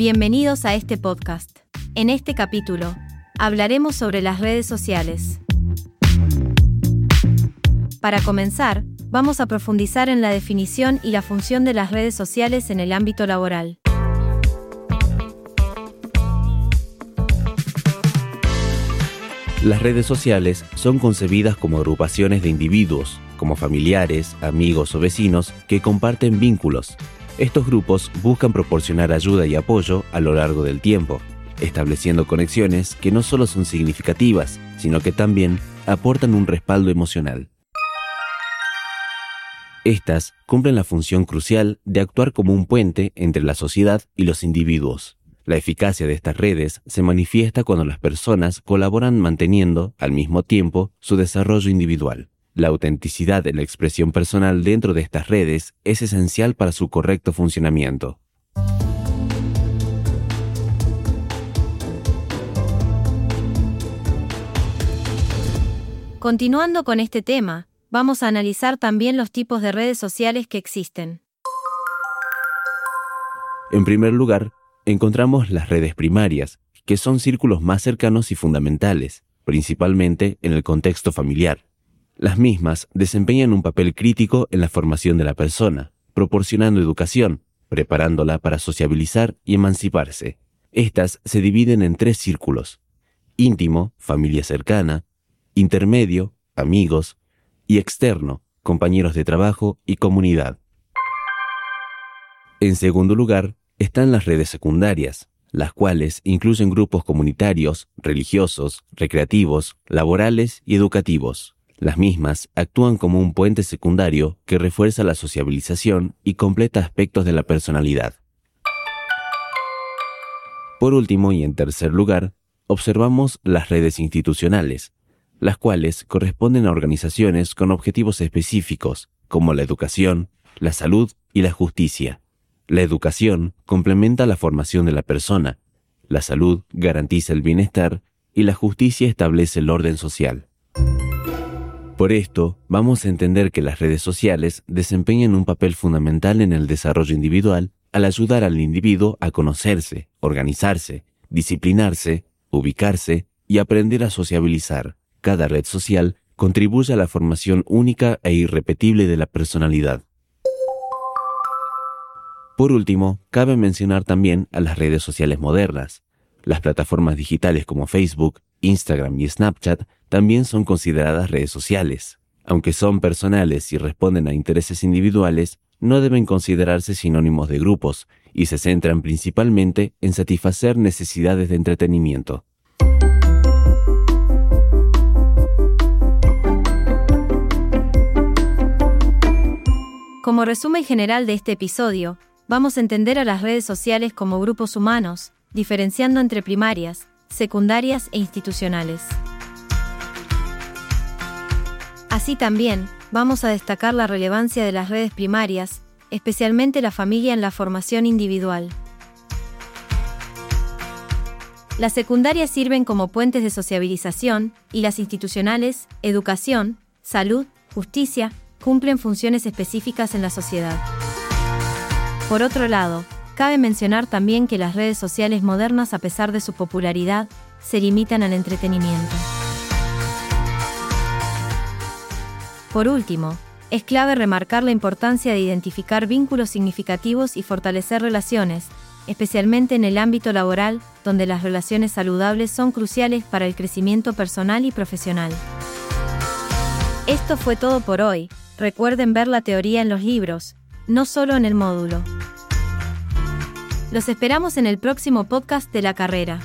Bienvenidos a este podcast. En este capítulo, hablaremos sobre las redes sociales. Para comenzar, vamos a profundizar en la definición y la función de las redes sociales en el ámbito laboral. Las redes sociales son concebidas como agrupaciones de individuos, como familiares, amigos o vecinos, que comparten vínculos, estos grupos buscan proporcionar ayuda y apoyo a lo largo del tiempo, estableciendo conexiones que no solo son significativas, sino que también aportan un respaldo emocional. Estas cumplen la función crucial de actuar como un puente entre la sociedad y los individuos. La eficacia de estas redes se manifiesta cuando las personas colaboran manteniendo, al mismo tiempo, su desarrollo individual. La autenticidad de la expresión personal dentro de estas redes es esencial para su correcto funcionamiento. Continuando con este tema, vamos a analizar también los tipos de redes sociales que existen. En primer lugar, encontramos las redes primarias, que son círculos más cercanos y fundamentales, principalmente en el contexto familiar. Las mismas desempeñan un papel crítico en la formación de la persona, proporcionando educación, preparándola para sociabilizar y emanciparse. Estas se dividen en tres círculos. Íntimo, familia cercana, intermedio, amigos, y externo, compañeros de trabajo y comunidad. En segundo lugar, están las redes secundarias, las cuales incluyen grupos comunitarios, religiosos, recreativos, laborales y educativos. Las mismas actúan como un puente secundario que refuerza la sociabilización y completa aspectos de la personalidad. Por último y en tercer lugar, observamos las redes institucionales, las cuales corresponden a organizaciones con objetivos específicos, como la educación, la salud y la justicia. La educación complementa la formación de la persona, la salud garantiza el bienestar y la justicia establece el orden social. Por esto, vamos a entender que las redes sociales desempeñan un papel fundamental en el desarrollo individual al ayudar al individuo a conocerse, organizarse, disciplinarse, ubicarse y aprender a sociabilizar. Cada red social contribuye a la formación única e irrepetible de la personalidad. Por último, cabe mencionar también a las redes sociales modernas. Las plataformas digitales como Facebook, Instagram y Snapchat también son consideradas redes sociales. Aunque son personales y responden a intereses individuales, no deben considerarse sinónimos de grupos y se centran principalmente en satisfacer necesidades de entretenimiento. Como resumen general de este episodio, vamos a entender a las redes sociales como grupos humanos, diferenciando entre primarias, secundarias e institucionales. Así también, vamos a destacar la relevancia de las redes primarias, especialmente la familia en la formación individual. Las secundarias sirven como puentes de sociabilización y las institucionales, educación, salud, justicia, cumplen funciones específicas en la sociedad. Por otro lado, Cabe mencionar también que las redes sociales modernas, a pesar de su popularidad, se limitan al entretenimiento. Por último, es clave remarcar la importancia de identificar vínculos significativos y fortalecer relaciones, especialmente en el ámbito laboral, donde las relaciones saludables son cruciales para el crecimiento personal y profesional. Esto fue todo por hoy. Recuerden ver la teoría en los libros, no solo en el módulo. Los esperamos en el próximo podcast de la carrera.